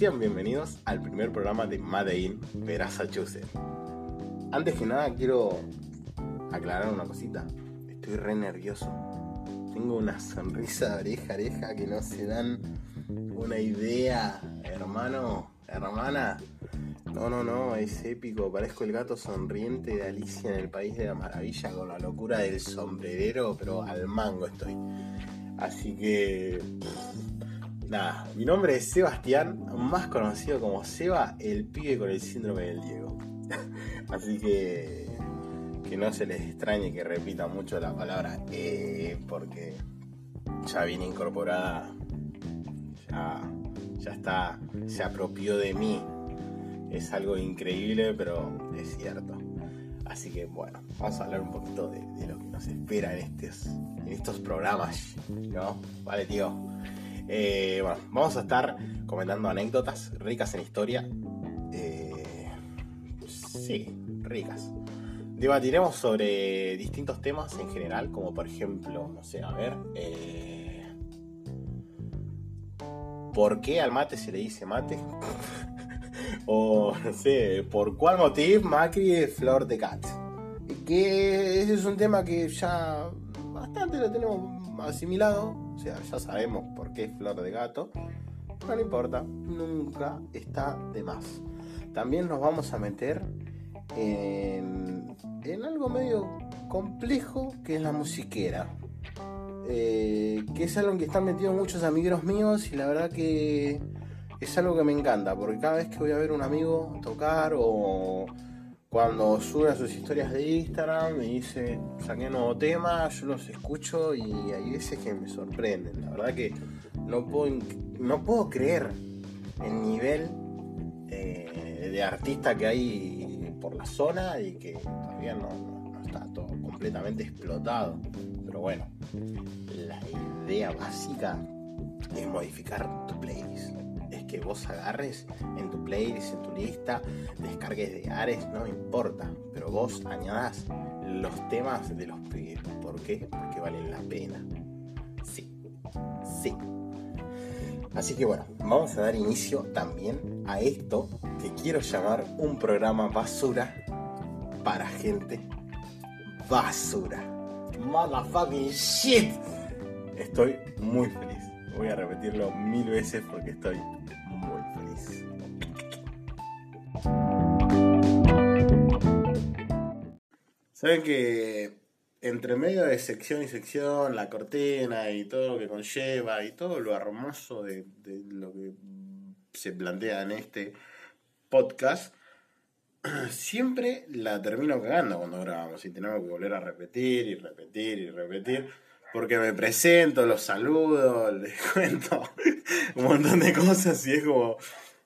sean bienvenidos al primer programa de Made in Massachusetts. Antes que nada quiero aclarar una cosita. Estoy re nervioso. Tengo una sonrisa de oreja oreja que no se dan una idea, hermano, hermana. No, no, no, es épico. Parezco el gato sonriente de Alicia en el País de la Maravilla con la locura del sombrerero, pero al mango estoy. Así que... Nada, mi nombre es Sebastián, más conocido como Seba, el pibe con el síndrome del Diego. Así que que no se les extrañe que repita mucho la palabra eh, porque ya viene incorporada, ya, ya está, se apropió de mí. Es algo increíble, pero es cierto. Así que bueno, vamos a hablar un poquito de, lo que nos espera en estos, en estos programas, ¿no? Vale, tío. Eh, bueno, vamos a estar comentando anécdotas ricas en historia. Eh, sí, ricas. Debatiremos sobre distintos temas en general, como por ejemplo, no sé, a ver, eh, ¿por qué al mate se le dice mate? o no sé, ¿por cuál motivo Macri es flor de cat? Que ese es un tema que ya bastante lo tenemos asimilado, sea, ya sabemos por qué es flor de gato, no le importa, nunca está de más. También nos vamos a meter en, algo medio complejo que es la musiquera. Eh, que es algo en que están metidos muchos amigueros míos y la verdad que es algo que me encanta, porque cada vez que voy a ver un amigo tocar o cuando sube a sus historias de Instagram me dice, saqué un nuevo tema, yo los escucho y hay veces que me sorprenden. La verdad que no puedo, no puedo creer el nivel eh, de artista que hay por la zona y que todavía no, está todo completamente explotado. Pero bueno, la idea básica es modificar tu playlist que vos agarres en tu playlist, en tu lista, descargues de Ares, no importa, pero vos añadas los temas de los pibes. ¿Por qué? Porque valen la pena. Sí, sí. Así que bueno, vamos a dar inicio también a esto que quiero llamar un programa basura para gente basura. Motherfucking shit. Estoy muy feliz. Voy a repetirlo mil veces porque estoy Saben que entre medio de sección y sección, la cortina y todo lo que conlleva y todo lo hermoso de, lo que se plantea en este podcast, siempre la termino cagando cuando grabamos y tenemos que volver a repetir y repetir y repetir. Porque me presento, los saludo, les cuento un montón de cosas y es como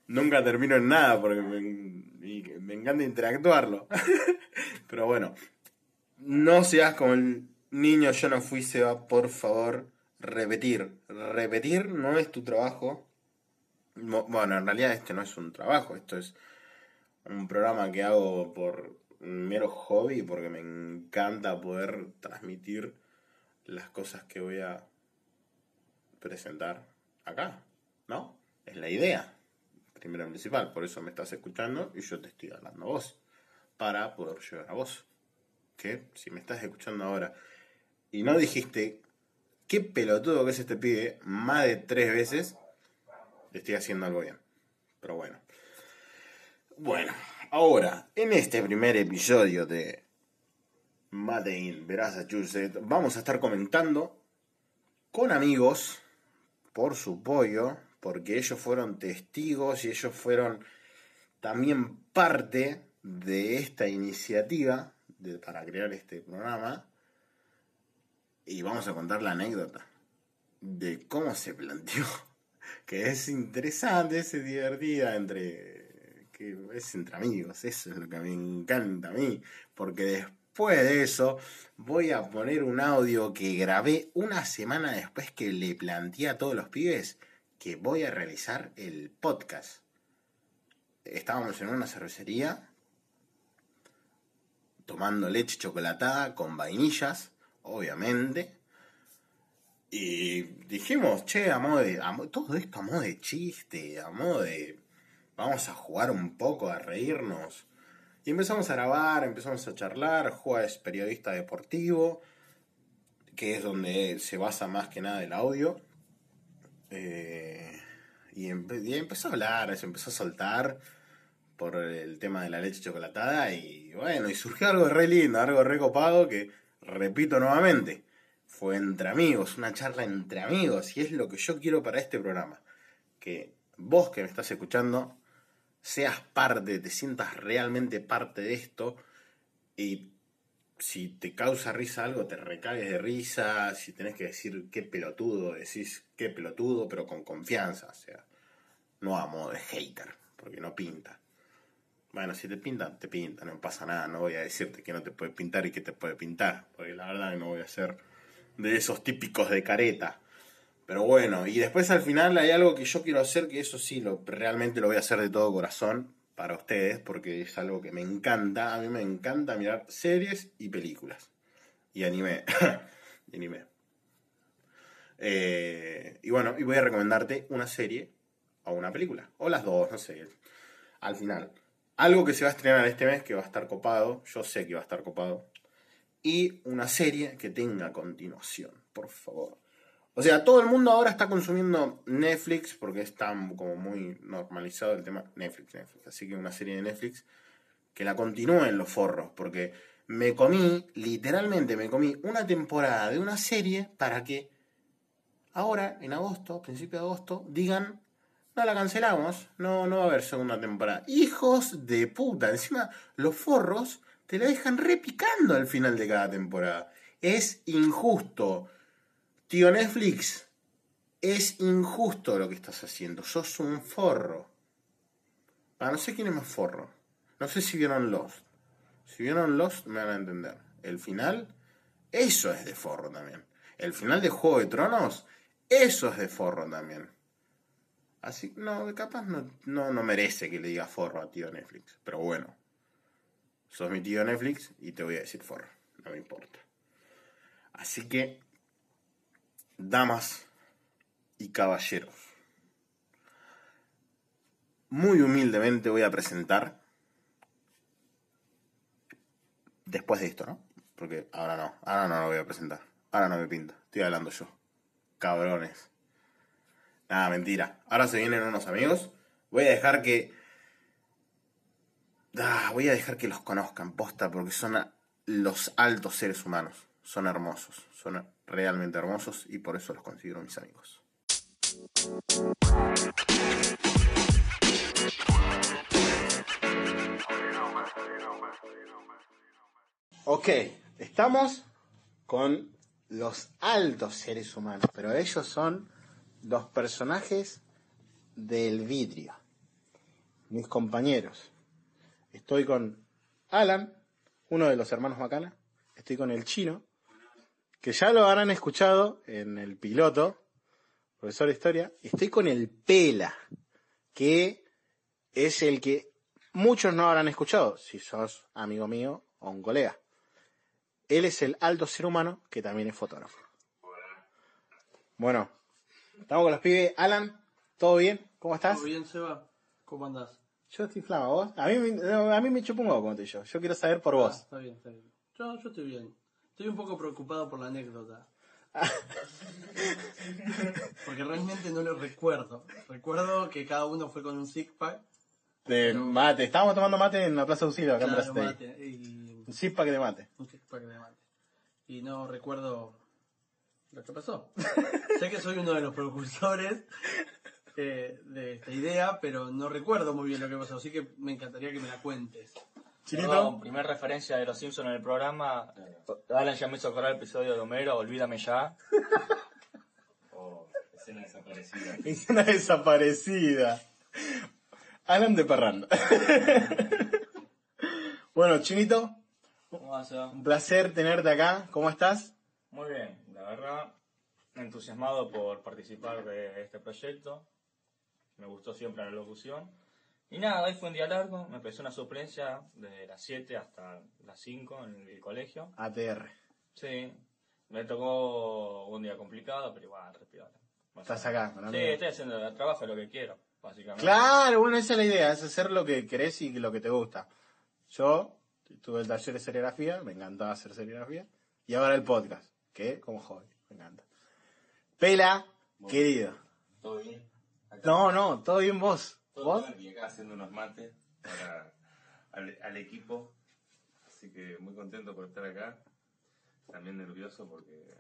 nunca termino en nada porque me, encanta interactuarlo. Pero bueno, no seas como el niño yo no fui, Seba, por favor, repetir. Repetir no es tu trabajo. Bueno, en realidad este no es un trabajo, esto es un programa que hago por un mero hobby, porque me encanta poder transmitir las cosas que voy a presentar acá, ¿no? Es la idea, primero principal, por eso me estás escuchando y yo te estoy hablando a vos, para poder llegar a vos que si me estás escuchando ahora y no dijiste qué pelotudo que es este pibe más de tres veces, estoy haciendo algo bien. Pero bueno. Bueno, ahora, en este primer episodio de Made in Massachusetts, vamos a estar comentando con amigos por su pollo, porque ellos fueron testigos y ellos fueron también parte de esta iniciativa para crear este programa. Y vamos a contar la anécdota de cómo se planteó, que es interesante, es divertida entre que es entre amigos, eso es lo que me encanta a mí, porque después de eso voy a poner un audio que grabé una semana después que le planteé a todos los pibes que voy a realizar el podcast. Estábamos en una cervecería tomando leche chocolatada con vainillas, obviamente. Y dijimos, che, a de. todo esto a modo de chiste, a modo de. vamos a jugar un poco, a reírnos. Y empezamos a grabar, empezamos a charlar, Juan es periodista deportivo, que es donde se basa más que nada el audio. Eh, y, empezó a hablar, se empezó a soltar por el tema de la leche chocolatada y bueno, y surgió algo re lindo, algo re copado que, repito nuevamente, fue entre amigos, una charla entre amigos y es lo que yo quiero para este programa. Que vos que me estás escuchando seas parte, te sientas realmente parte de esto y si te causa risa algo, te recagues de risa, si tenés que decir qué pelotudo, decís qué pelotudo, pero con confianza, o sea, no a modo de hater, porque no pinta. Bueno, si te pintan, te pintan, no pasa nada, no voy a decirte que no te puede pintar y que te puede pintar, porque la verdad no voy a ser de esos típicos de careta. Pero bueno, y después al final hay algo que yo quiero hacer, que eso sí, lo, realmente lo voy a hacer de todo corazón para ustedes, porque es algo que me encanta. A mí me encanta mirar series y películas. Y anime. y anime. Eh, y bueno, y voy a recomendarte una serie o una película. O las dos, no sé. Al final. Algo que se va a estrenar este mes que va a estar copado. Yo sé que va a estar copado. Y una serie que tenga continuación, por favor. O sea, todo el mundo ahora está consumiendo Netflix porque está como muy normalizado el tema Netflix, Netflix. Así que una serie de Netflix que la continúe en los forros porque me comí, literalmente me comí una temporada de una serie para que ahora, en agosto, principio de agosto, digan, no la cancelamos, no, no va a haber segunda temporada. Hijos de puta, encima los forros te la dejan repicando al final de cada temporada. Es injusto. Tío Netflix, es injusto lo que estás haciendo. Sos un forro. Ah, no sé quién es más forro. No sé si vieron Lost. Si vieron Lost, me van a entender. El final, eso es de forro también. El final de Juego de Tronos, eso es de forro también. Así, no, capaz no, no, no merece que le diga forro a tío Netflix. Pero bueno, sos mi tío Netflix y te voy a decir forro. No me importa. Así que damas y caballeros, muy humildemente voy a presentar, después de esto, ¿no? Porque ahora no, ahora no lo voy a presentar, ahora no me pinta, estoy hablando yo, cabrones. Nada, mentira, ahora se vienen unos amigos, voy a dejar que... Ah, voy a dejar que los conozcan, posta, porque son los altos seres humanos, son hermosos, son realmente hermosos y por eso los considero mis amigos. Ok, estamos con los altos seres humanos, pero ellos son los personajes del vidrio, mis compañeros. Estoy con Alan, uno de los hermanos Macana, estoy con el chino, que ya lo habrán escuchado en el piloto, profesor de historia, estoy con el Pela, que es el que muchos no habrán escuchado, si sos amigo mío o un colega. Él es el alto ser humano que también es fotógrafo. Bueno, estamos con los pibes. Alan, ¿todo bien? ¿Cómo estás? Todo bien, Seba. ¿Cómo andás? Yo estoy flama, ¿vos? A mí, a mí me chupa un poco, como te yo. Yo quiero saber por vos. Ah, está bien, está bien. Yo, yo estoy bien. Estoy un poco preocupado por la anécdota. Porque realmente no lo recuerdo. Recuerdo que cada uno fue con un six pack. De mate. Estábamos tomando mate en la Plaza Auxilio, acá Claro, en mate, y Un six pack de mate. un six pack de mate. Y no recuerdo lo que pasó. sé que soy uno de los precursores eh, de esta idea, pero no recuerdo muy bien lo que pasó. Así que me encantaría que me la cuentes. Chinito. Perdón, primer referencia de los Simpsons en el programa. Alan ya me hizo acordar el episodio de Homero, Olvídame ya. Oh, escena desaparecida. Escena desaparecida. Alan de Parranda. bueno, Chinito, ¿Cómo va, Seba? un placer tenerte acá. ¿Cómo estás? Muy bien, la verdad, entusiasmado por participar de este proyecto. Me gustó siempre la locución. Y nada, hoy fue un día largo, me empezó una suplencia de las 7 hasta las 5 en el colegio. ATR. Sí, me tocó un día complicado, pero igual, respirable. Estás acá, con Sí, estoy haciendo el trabajo, lo que quiero. básicamente. Claro, bueno, esa es la idea, es hacer lo que querés y lo que te gusta. Yo tuve el taller de serigrafía, me encantaba hacer serigrafía, y ahora el podcast, que como hobby, me encanta. Pela, querido. ¿Todo bien? Acá. No, no, todo bien vos. ¿Vos? acá haciendo unos mates para al, al equipo. Así que muy contento por estar acá. También nervioso porque,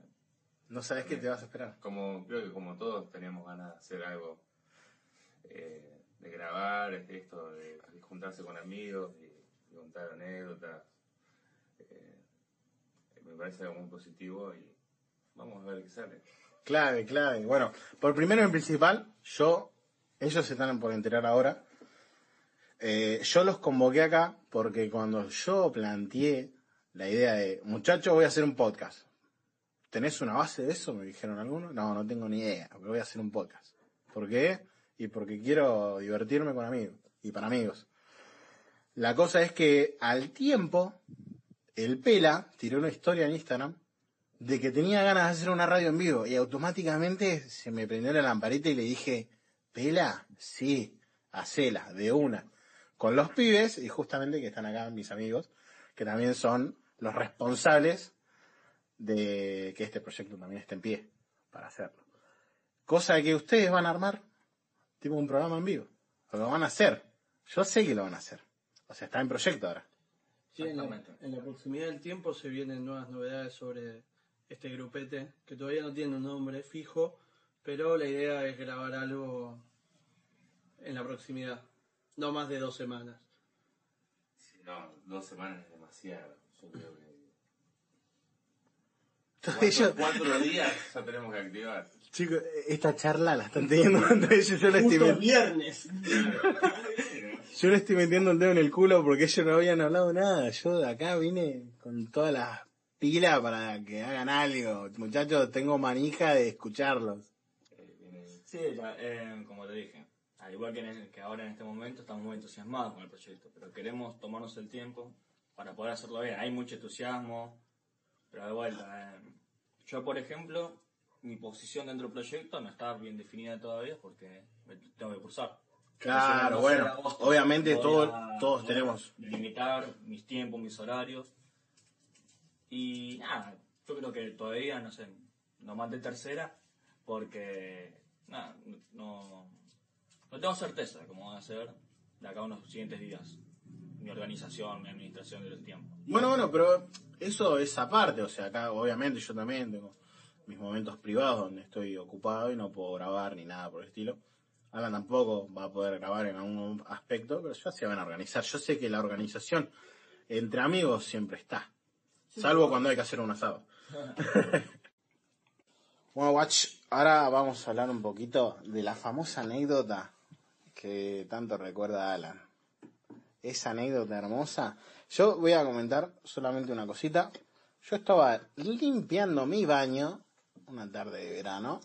No sabés qué te vas a esperar. como creo que como todos teníamos ganas de hacer algo, eh, de grabar, este, esto, de, de juntarse con amigos y, y contar anécdotas. Eh, me parece algo muy positivo y vamos a ver qué sale. Clave, clave. Bueno, por primero en principal, yo, ellos se están por enterar ahora. Eh, yo los convoqué acá porque cuando yo planteé la idea de, muchachos, voy a hacer un podcast. ¿Tenés una base de eso? Me dijeron algunos. No, no tengo ni idea, voy a hacer un podcast. ¿Por qué? Y porque quiero divertirme con amigos y para amigos. La cosa es que al tiempo, el Pela tiró una historia en Instagram de que tenía ganas de hacer una radio en vivo y automáticamente se me prendió la lamparita y le dije, Pela, sí, hacela, de una. Con los pibes, y justamente que están acá mis amigos, que también son los responsables de que este proyecto también esté en pie para hacerlo. Cosa que ustedes van a armar, tipo un programa en vivo. Lo van a hacer. Yo sé que lo van a hacer. O sea, está en proyecto ahora. Sí, en la, en la proximidad del tiempo se vienen nuevas novedades sobre este grupete, que todavía no tiene un nombre fijo, pero la idea es grabar algo en la proximidad, no más de dos semanas. Si no, dos semanas es demasiado. Yo creo que. Cuatro, cuatro días ya tenemos que activar. chicos, esta charla la están teniendo entre ellos. Yo la estoy Justo met- viernes. Yo le estoy metiendo el dedo en el culo porque ellos no habían hablado nada. Yo de acá vine con todas las pilas para que hagan algo. Muchachos, tengo manija de escucharlos. Sí, eh, como te dije, al igual que, en el- que ahora en este momento estamos muy entusiasmados con el proyecto, pero queremos tomarnos el tiempo para poder hacerlo bien. Hay mucho entusiasmo, pero de vuelta, eh, yo por ejemplo, mi posición dentro del proyecto no está bien definida todavía porque me tengo que cursar. Claro, bueno, agosto, obviamente todo- a- todos tenemos- Limitar mis tiempos, mis horarios. Y nada, yo creo que todavía, no sé, no mandé tercera porque, nada, no, no tengo certeza de cómo va a ser de acá a unos siguientes días. Mi organización, mi administración del tiempo. Bueno, bueno, pero eso es aparte. O sea, acá obviamente yo también tengo mis momentos privados donde estoy ocupado y no puedo grabar ni nada por el estilo. Alan tampoco va a poder grabar en algún aspecto, pero ya se van a organizar. Yo sé que la organización entre amigos siempre está. Salvo cuando hay que hacer un asado. bueno, Watch, ahora vamos a hablar un poquito de la famosa anécdota que tanto recuerda a Alan. Esa anécdota hermosa. Yo voy a comentar solamente una cosita. Yo estaba limpiando mi baño una tarde de verano.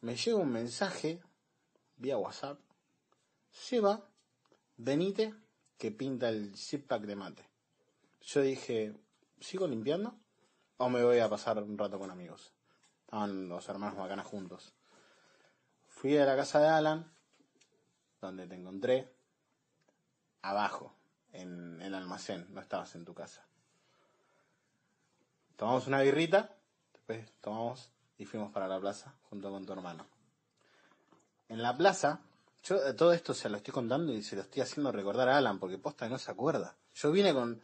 Me llega un mensaje vía WhatsApp. Seba, venite que pinta el zip pack de mate. Yo dije, ¿sigo limpiando? ¿O me voy a pasar un rato con amigos? Los hermanos bacanas juntos. Fui a la casa de Alan, donde te encontré, abajo, en el almacén, no estabas en tu casa. Tomamos una birrita, después tomamos y fuimos para la plaza junto con tu hermano. En la plaza, yo todo esto se lo estoy contando y se lo estoy haciendo recordar a Alan, porque posta no se acuerda. Yo vine con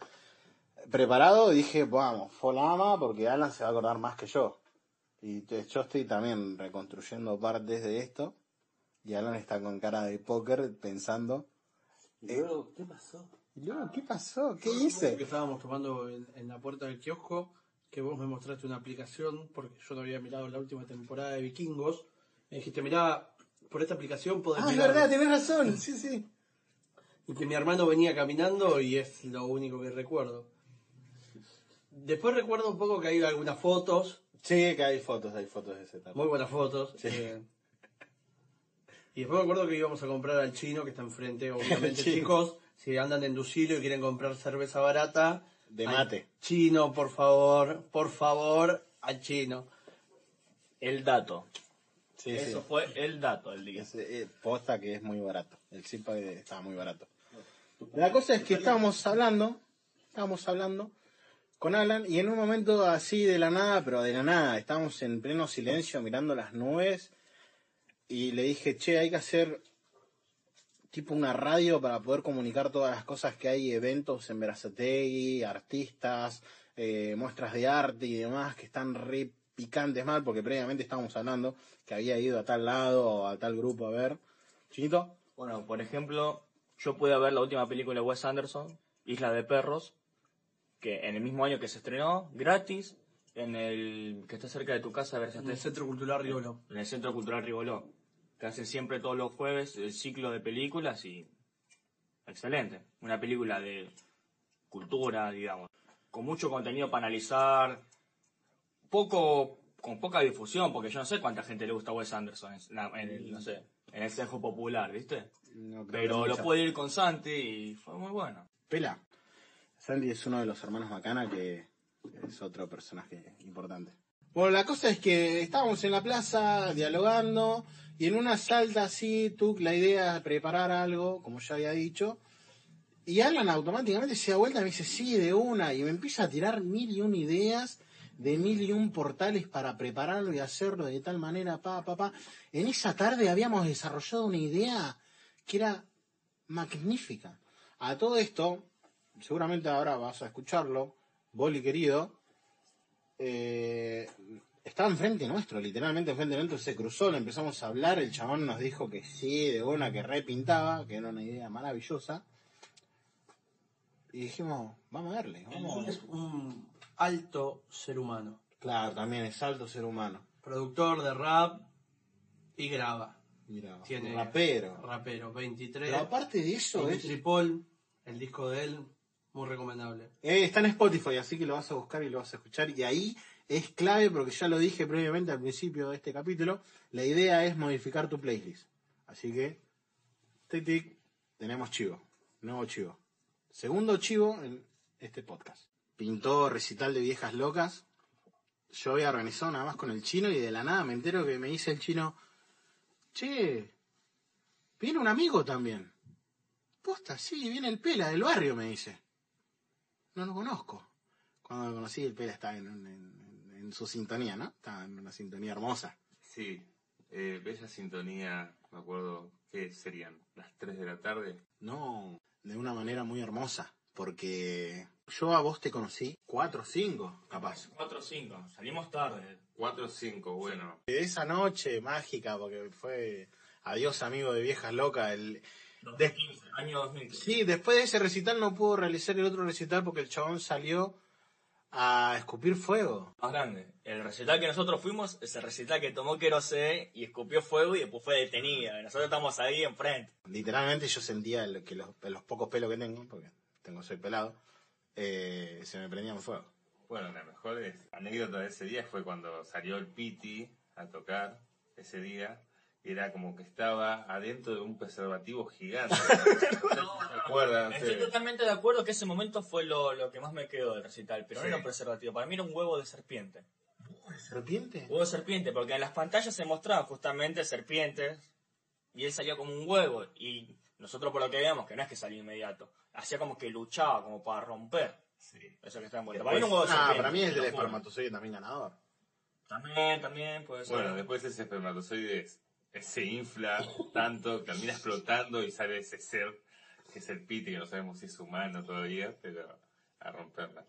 preparado y dije, vamos, fue la ama porque Alan se va a acordar más que yo. Y te- yo estoy también reconstruyendo partes de esto. Y Alan está con cara de póker pensando, ¿Y luego qué pasó? ¿y luego qué pasó? ¿Qué Que hice? estábamos tomando en, en la puerta del kiosco, que vos me mostraste una aplicación, porque yo no había mirado la última temporada de Vikingos. Me dijiste, mirá, por esta aplicación podés Ah, es verdad, tenés razón, sí, sí. Y que mi hermano venía caminando y es lo único que recuerdo. Después recuerdo un poco que hay algunas fotos, Sí, que hay fotos, hay fotos de ese muy buenas fotos. eh, y después me acuerdo que íbamos a comprar al chino que está enfrente, obviamente chicos, si andan en Ducilo y quieren comprar cerveza barata. De al mate. Chino, por favor, por favor, al chino. El dato. Sí, Eso sí. fue el dato del día. Es, eh, posta que es muy barato. El Zipa estaba muy barato. La cosa es que estábamos hablando, estábamos hablando con Alan y en un momento así de la nada, pero de la nada, estábamos en pleno silencio mirando las nubes y le dije, che, hay que hacer tipo una radio para poder comunicar todas las cosas que hay, eventos en Verazategui, artistas, eh, muestras de arte y demás que están re picantes mal, porque previamente estábamos hablando que había ido a tal lado o a tal grupo a ver. Chinito, Bueno, por ejemplo, yo pude ver la última película de Wes Anderson, Isla de Perros, que en el mismo año que se estrenó, gratis, en el que está cerca de tu casa, En el Centro Cultural Riolo. en el Centro Cultural Riboló, que hacen siempre todos los jueves el ciclo de películas y excelente. Una película de cultura, digamos, con mucho contenido para analizar, poco con poca difusión, porque yo no sé cuánta gente le gusta a Wes Anderson en, el, no sé, en el sesgo popular, ¿viste? No Pero lo pude ir con Santi y fue muy bueno. Pela. Sandy es uno de los hermanos Macana que es otro personaje importante. Bueno, la cosa es que estábamos en la plaza dialogando y en una salta así, tú la idea de preparar algo, como ya había dicho, y Alan automáticamente se da vuelta y me dice, sí, de una, y me empieza a tirar mil y una ideas de mil y un portales para prepararlo y hacerlo de tal manera, pa, pa, pa. En esa tarde habíamos desarrollado una idea que era magnífica. A todo esto, seguramente ahora vas a escucharlo, Boli querido, eh, estaba enfrente nuestro, literalmente enfrente nuestro, se cruzó, le empezamos a hablar, el chabón nos dijo que sí, de una que repintaba, que era una idea maravillosa. Y dijimos, vamos a darle, vamos. Es un alto ser humano. Claro, también es alto ser humano. Productor de rap y graba. Tiene rapero. Rapero, 23. Pero aparte de eso, es, Paul, el disco de él, muy recomendable. Eh, está en Spotify, así que lo vas a buscar y lo vas a escuchar. Y ahí es clave, porque ya lo dije previamente al principio de este capítulo, la idea es modificar tu playlist. Así que, tic tic, tenemos chivo, nuevo chivo. Segundo chivo en este podcast. Pintó recital de viejas locas. Yo había organizado nada más con el chino y de la nada me entero que me dice el chino, che, viene un amigo también. Posta, sí, viene el pela del barrio, me dice. No lo conozco. Cuando lo conocí, el Pela estaba en, en- en su sintonía, ¿no? Estaba en una sintonía hermosa. Sí, eh, bella sintonía, me acuerdo que serían las 3 de la tarde. No, de una manera muy hermosa. Porque yo a vos te conocí cuatro o cinco, capaz. 4 o 5, salimos tarde. 4 o 5, bueno. De esa noche mágica, porque fue adiós amigo de viejas locas. El... 2015, año 2015. Sí, después de ese recital no pudo realizar el otro recital porque el chabón salió a escupir fuego. Más grande. El recital que nosotros fuimos es el recital que tomó Kerosé y escupió fuego y después fue detenida. Y nosotros estamos ahí enfrente. Literalmente yo sentía que los, los pocos pelos que tengo, porque tengo soy pelado, eh, se me prendían fuego. Bueno, la mejor anécdota de ese día fue cuando salió el Piti a tocar ese día. Era como que estaba adentro de un preservativo gigante. ¿Se acuerdan? Estoy totalmente de acuerdo que ese momento fue lo, lo que más me quedó del recital, pero Sí. no era un preservativo, para mí era un huevo de serpiente. ¿Serpiente? Huevo de serpiente, porque en las pantallas se mostraban justamente serpientes y él salía como un huevo y nosotros por lo que veíamos que no es que salía inmediato, hacía como que luchaba como para romper Sí. eso que está envuelto. Para mí era un huevo de Ah, serpiente. para mí es te el espermatozoide también ganador. También, también puede ser. Bueno, después ese espermatozoide es- se infla tanto, termina explotando y sale ese ser que es el Piti, que no sabemos si es humano todavía, pero a romperla.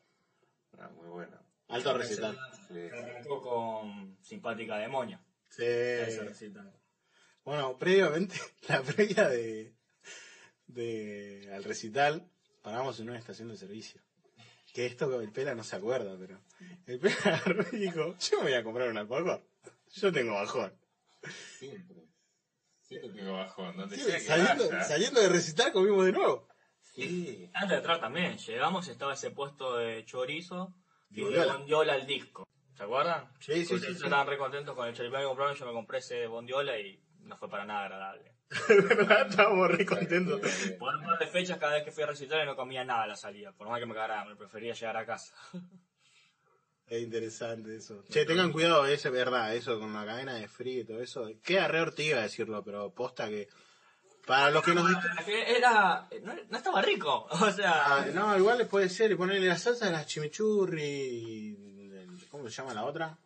Ah, muy bueno. Alto recital. Sí. Arrancó con simpática demonia. Ese Sí. recital. Bueno, previamente, la previa de, de al recital, paramos en una estación de servicio. Que esto el Pela no se acuerda, pero el Pela dijo, yo me voy a comprar un alfajor. Yo tengo bajón. Siempre. Siempre tengo bajón. Donde Sí, sea que saliendo, vaya. saliendo de recital comimos de nuevo. Sí. Antes de entrar también, llegamos y estaba ese puesto de chorizo y de Bondiola. al disco. ¿Se acuerdan? Sí, sí, Porque sí, sí. Estaban re contentos con el choripán que compraron, yo me compré ese bondiola y no fue para nada agradable. Estábamos re contentos. Por un par de fechas, cada vez que fui a recitar no comía nada a la salida, por más que me cagara hambre, prefería llegar a casa. Es interesante eso. Che, tengan cuidado, es verdad, eso con la cadena de frío y todo eso. Queda re ortiga decirlo, pero posta que. Para los que nos. dist- Que Era. No, no estaba rico. O sea. Ah, no, igual puede ser, y ponerle la salsa de las chimichurri. ¿Cómo se llama la otra?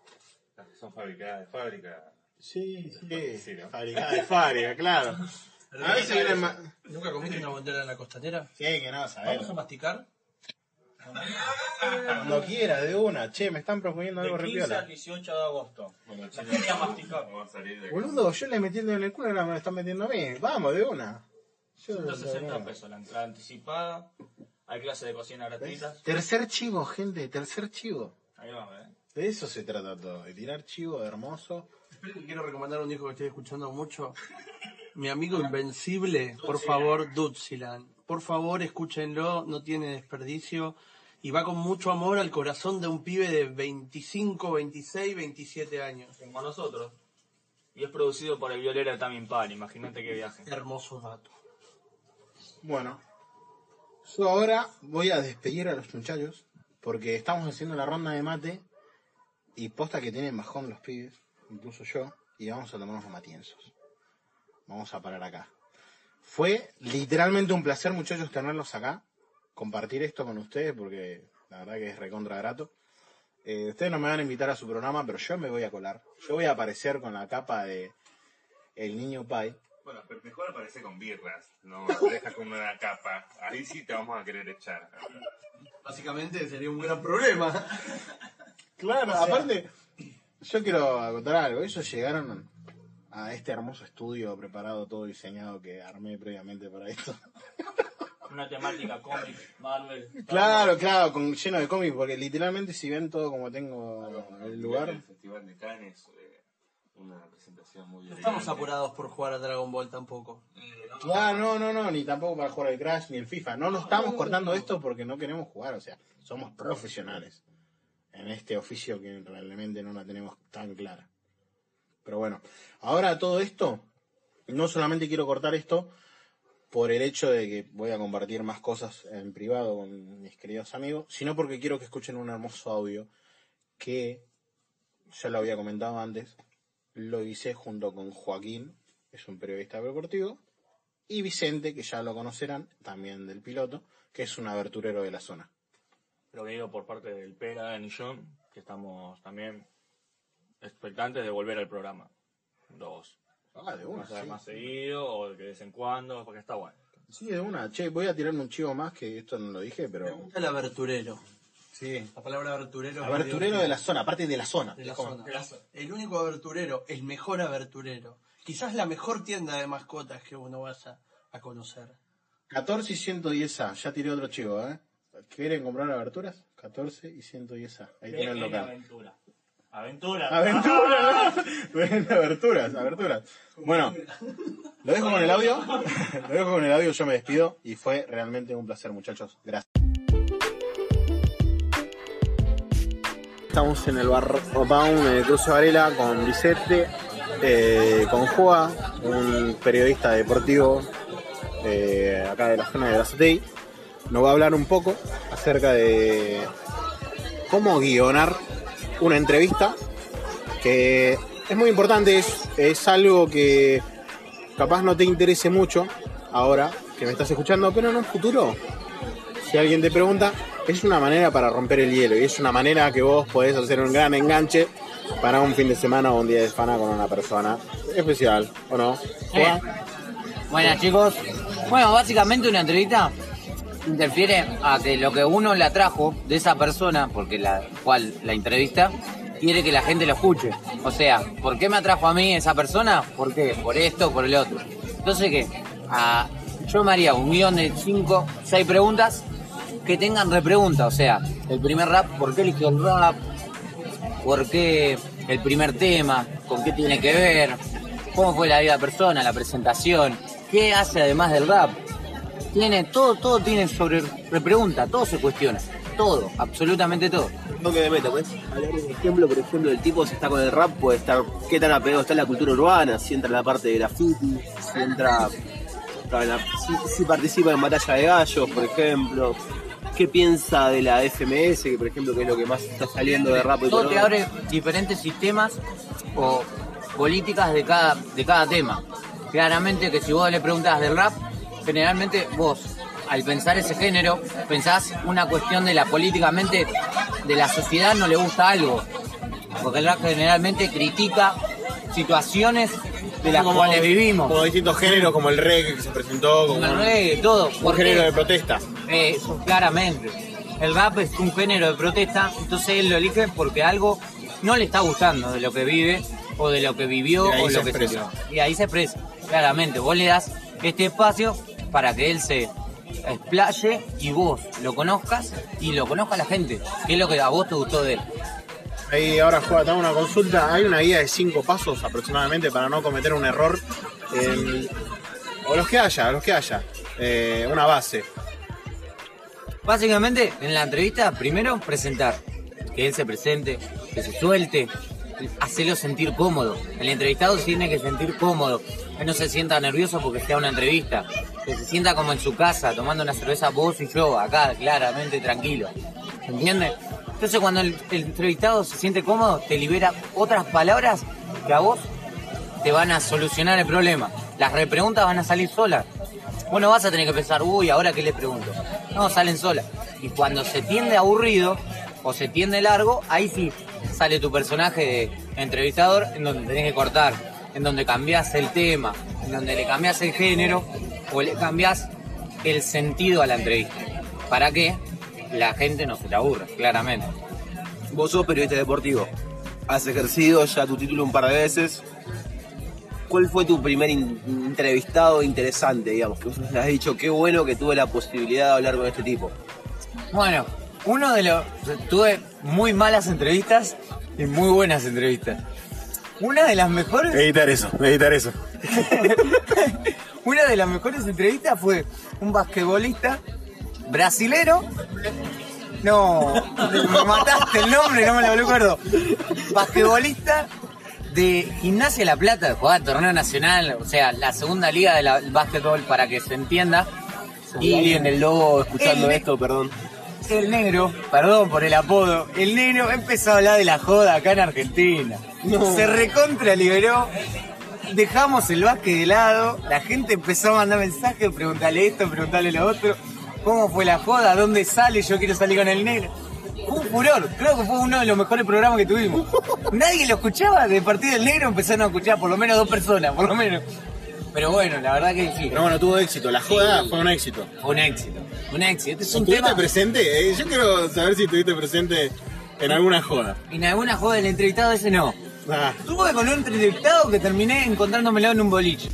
Las que son fabricadas de fábrica. Sí, sí, Sí, ¿no? fabricada de fábrica, claro. A veces vienen más. ¿Nunca comiste una bandera en la costanera? Sí, que no, sabés. ¿Vamos a masticar? Cuando quiera, de una. Che, me están proponiendo algo De re 15 piola. al 18 de agosto. Bueno, La chicos, gente a masticar. vamos a salir de Boludo, yo le metí el dedo en el culo y ahora me lo están metiendo a mí. Vamos, de una. Yo- 160 pesos la entrada anticipada. Hay clases de cocina gratuitas. Tercer chivo, gente, tercer chivo. Ahí va, ¿eh? De eso se trata todo, de tirar chivo de hermoso. Que quiero recomendar un disco que estoy escuchando mucho. Mi amigo Invencible, por favor, Dutziland. Por favor, escúchenlo, no tiene desperdicio. Y va con mucho amor al corazón de un pibe de 25, 26, 27 años. Como nosotros. Y es producido por el violero Tamin Pan. Imagínate qué viaje. Hermoso dato. Bueno, yo ahora voy a despedir a los muchachos porque estamos haciendo la ronda de mate y posta que tienen bajón los pibes, incluso yo, y vamos a tomar unos matienzos. Vamos a parar acá. Fue literalmente un placer, muchachos, tenerlos acá, compartir esto con ustedes porque la verdad que es recontra grato. Eh, ustedes no me van a invitar a su programa, pero yo me voy a colar. Yo voy a aparecer con la capa de El Niño Pai. Bueno, pero mejor aparece con birras, no deja con una capa. Ahí sí te vamos a querer echar. Básicamente sería un gran problema. Claro, aparte, yo quiero acotar algo. Ellos llegaron a este hermoso estudio preparado, todo diseñado que armé previamente para esto. Una temática cómic, Marvel. Claro, claro, con, lleno de cómics, porque literalmente si ven todo como tengo el El lugar. Festival de Cannes, eh, una presentación muy No estamos apurados por jugar a Dragon Ball tampoco. Ah, no, no, no, ni tampoco para jugar al Crash ni el FIFA. No nos estamos cortando esto porque no queremos jugar, o sea, somos profesionales en este oficio que realmente no la tenemos tan clara. Pero bueno, ahora todo esto, no solamente quiero cortar esto por el hecho de que voy a compartir más cosas en privado con mis queridos amigos, sino porque quiero que escuchen un hermoso audio que ya lo había comentado antes, lo hice junto con Joaquín, es un periodista deportivo, y Vicente, que ya lo conocerán, también del piloto, que es un aberturero de la zona. Lo que por parte del Pera, y yo, que estamos también expectantes de volver al programa. Dos. Ah, de Vamos a ver más seguido o de vez en cuando, porque está bueno. Sí, de una. Che, voy a tirarme un chivo más, que esto no lo dije, Me pero... gusta el aberturero. Sí. La palabra aberturero. Aberturero de la zona, aparte de la zona. de la Es como- zona. El único aberturero, el mejor aberturero. Quizás la mejor tienda de mascotas que uno vaya a conocer. 14 y 110A, ya tiré otro chivo, ¿eh? ¿Quieren comprar aberturas? 14 y 110A. Ahí tienen el local. aventura. Aventura. Aventuras, Ven, aberturas, aberturas. Bueno, lo dejo con el audio. Lo dejo con el audio, yo me despido y fue realmente un placer, muchachos. Gracias. Estamos en el bar Rotown de Cruce Varela con Vicente, eh, con Joa, un periodista deportivo eh, acá de la zona de Brazatei. Nos va a hablar un poco acerca de cómo guionar una entrevista que es muy importante, es, es algo que capaz no te interese mucho ahora que me estás escuchando, pero en un futuro, si alguien te pregunta, es una manera para romper el hielo y es una manera que vos podés hacer un gran enganche para un fin de semana o un día de fana con una persona especial, ¿o no? Buenas chicos. Bueno, básicamente una entrevista interfiere a que lo que uno le atrajo de esa persona, porque la cual la entrevista, quiere que la gente lo escuche. O sea, ¿por qué me atrajo a mí esa persona? ¿Por qué? Por esto, por el otro. Entonces, ¿qué? Ah, yo me haría un guion de 5, 6 preguntas que tengan repregunta. O sea, el primer rap, ¿por qué eligió el rap? ¿Por qué el primer tema? ¿Con qué tiene que ver? ¿Cómo fue la vida de la persona? ¿La presentación? ¿Qué hace además del rap? Tiene todo, todo tiene sobre repregunta, todo se cuestiona. Todo, absolutamente todo. toque de meta, pues. Hablar de un ejemplo, por ejemplo, el tipo si está con el rap, puede estar, qué tan apegado está en la cultura urbana, si entra en la parte de graffiti, si entra, la- si, si participa en batalla de gallos, por ejemplo. qué piensa de la FMS, que por ejemplo que es lo que más está saliendo de rap. hoy Todo te abre diferentes sistemas o políticas de cada, de cada tema. Claramente que si vos le preguntas del rap, generalmente vos, al pensar ese género, pensás una cuestión de la políticamente de la sociedad no le gusta algo. Porque el rap generalmente critica situaciones de las Como- cuales vivimos. Como distintos géneros, como el reggae que se presentó, como Como el reggae, todo. un género de protesta. Eso, claramente. El rap es un género de protesta, entonces él lo elige porque algo no le está gustando de lo que vive o de lo que vivió o se lo que expresa. sintió. Y ahí se expresa, claramente. Vos le das este espacio para que él se explaye y vos lo conozcas y lo conozca la gente, que es lo que a vos te gustó de él. Ahí ahora juega, te hago una consulta. Hay una guía de cinco pasos aproximadamente para no cometer un error. o los que haya, los que haya. Eh, una base. Básicamente, en la entrevista, primero presentar, que él se presente, que se suelte, hacerlo sentir cómodo. El entrevistado tiene que sentir cómodo, que no se sienta nervioso porque sea una entrevista, que se sienta como en su casa, tomando una cerveza vos y yo, acá, claramente tranquilo. ¿Se entiende? Entonces, cuando el, entrevistado se siente cómodo, te libera otras palabras que a vos te van a solucionar el problema. Las repreguntas van a salir solas. Bueno, vas a tener que pensar, uy, ¿ahora qué le pregunto? No, salen solas. Y cuando se tiende aburrido o se tiende largo, ahí sí sale tu personaje de entrevistador en donde tenés que cortar, en donde cambias el tema, en donde le cambias el género o le cambias el sentido a la entrevista. ¿Para qué? La gente no se te aburre, claramente. Vos sos periodista deportivo. Has ejercido ya tu título un par de veces. ¿Cuál fue tu primer in- entrevistado interesante, digamos? Que vos has dicho, qué bueno que tuve la posibilidad de hablar con este tipo. Bueno, uno de los. Tuve muy malas entrevistas y muy buenas entrevistas. Una de las mejores. Editar eso, editar eso. Una de las mejores entrevistas fue un basquetbolista brasilero. No, me mataste el nombre, no me lo recuerdo. Basquetbolista de Gimnasia de La Plata, jugaba en torneo nacional, o sea, la segunda liga del básquetbol para que se entienda. Y alguien del Lobo escuchando El- esto, perdón. El negro, perdón por el apodo, el negro empezó a hablar de la joda acá en Argentina. Se recontra liberó, dejamos el básquet de lado, la gente empezó a mandar mensajes, preguntarle esto, preguntarle lo otro, cómo fue la joda, dónde sale, yo quiero salir con el negro. Fue un furor, creo que fue uno de los mejores programas que tuvimos. Nadie lo escuchaba, de partido del negro empezaron a escuchar por lo menos dos personas, por lo menos. Pero bueno, la verdad que sí, Pero bueno, tuvo éxito. La joda fue un éxito. fue un éxito, un éxito. Este es un ¿Estuviste tema... presente? Eh, yo quiero saber si estuviste presente en alguna joda. En alguna joda del entrevistado ese no. Ah, Estuve con un entrevistado que terminé encontrándomelo en un boliche.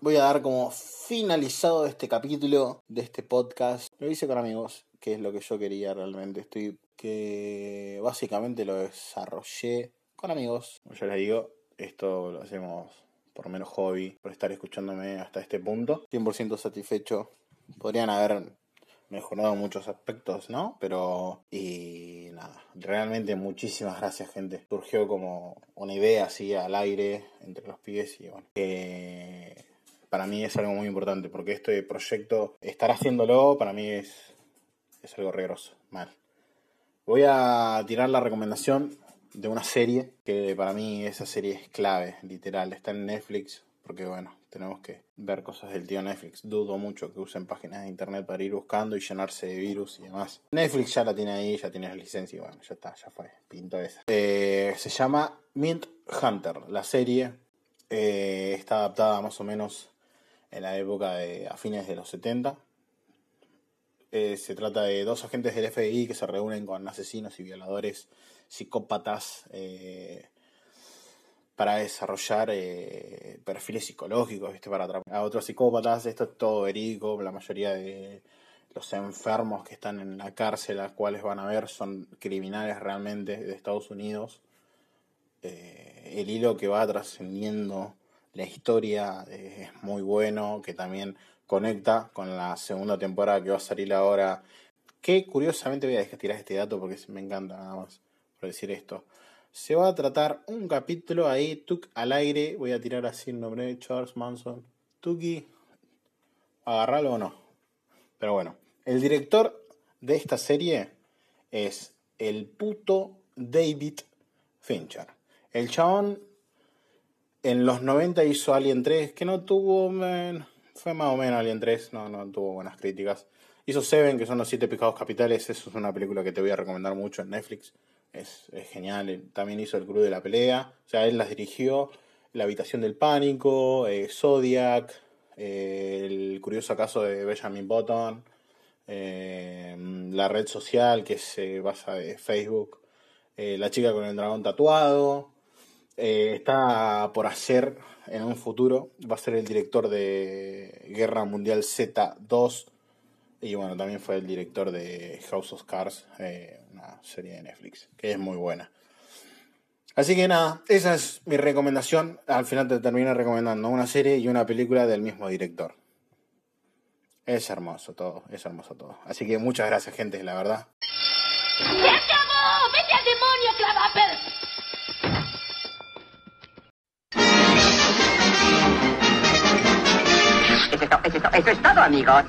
voy a dar como finalizado este capítulo de este podcast. Lo hice con amigos, que es lo que yo quería realmente. Estoy que básicamente lo desarrollé con amigos. Como yo les digo, esto lo hacemos por menos hobby, por estar escuchándome hasta este punto. 100% satisfecho. Podrían haber mejorado muchos aspectos, ¿no? Pero, y nada, realmente muchísimas gracias, gente. Surgió como una idea así al aire entre los pies y bueno, para mí es algo muy importante porque este proyecto, estar haciéndolo, para mí es, es algo regroso, mal. Voy a tirar la recomendación de una serie que para mí esa serie es clave, literal. Está en Netflix porque bueno, tenemos que ver cosas del tío Netflix. Dudo mucho que usen páginas de internet para ir buscando y llenarse de virus y demás. Netflix ya la tiene ahí, ya tiene la licencia y bueno, ya está, ya fue, pinto esa. Eh, se llama Mint Hunter, la serie. eh, está adaptada más o menos en la época de a fines de los 70. Eh, se trata de dos agentes del FBI que se reúnen con asesinos y violadores, psicópatas, eh, para desarrollar eh, perfiles psicológicos, ¿viste? para atrapar a otros psicópatas. Esto es todo verídico, la mayoría de los enfermos que están en la cárcel, a cuales van a ver, son criminales realmente de Estados Unidos. Eh, el hilo que va trascendiendo la historia es muy bueno, que también conecta con la segunda temporada que va a salir ahora. Que curiosamente voy a dejar tirar este dato porque me encanta nada más por decir esto. Se va a tratar un capítulo ahí, Tuk al aire. Voy a tirar así el nombre de Charles Manson. Tuki. agarralo o no. Pero bueno, el director de esta serie es el puto David Fincher. El chabón en los 90 hizo Alien 3, que no tuvo, fue más o menos Alien 3, no, no tuvo buenas críticas. Hizo Seven, que son los siete pecados capitales, eso es una película que te voy a recomendar mucho en Netflix. Es, es genial. También hizo El Club de la Pelea, o sea, él las dirigió. La Habitación del Pánico, eh, Zodiac, eh, El Curioso Caso de Benjamin Button, eh, La Red Social, que se basa de Facebook, eh, La Chica con el Dragón Tatuado. Eh, está por hacer en un futuro, va a ser el director de Guerra Mundial Z2 y bueno, también fue el director de House of Cards, eh, una serie de Netflix, que es muy buena. Así que nada, esa es mi recomendación. Al final te termino recomendando una serie y una película del mismo director. Es hermoso todo, es hermoso todo. Así que muchas gracias, gente, la verdad. ¡Se acabó! ¡Vete al demonio, Clavaper! Eso es, eso es todo, amigos.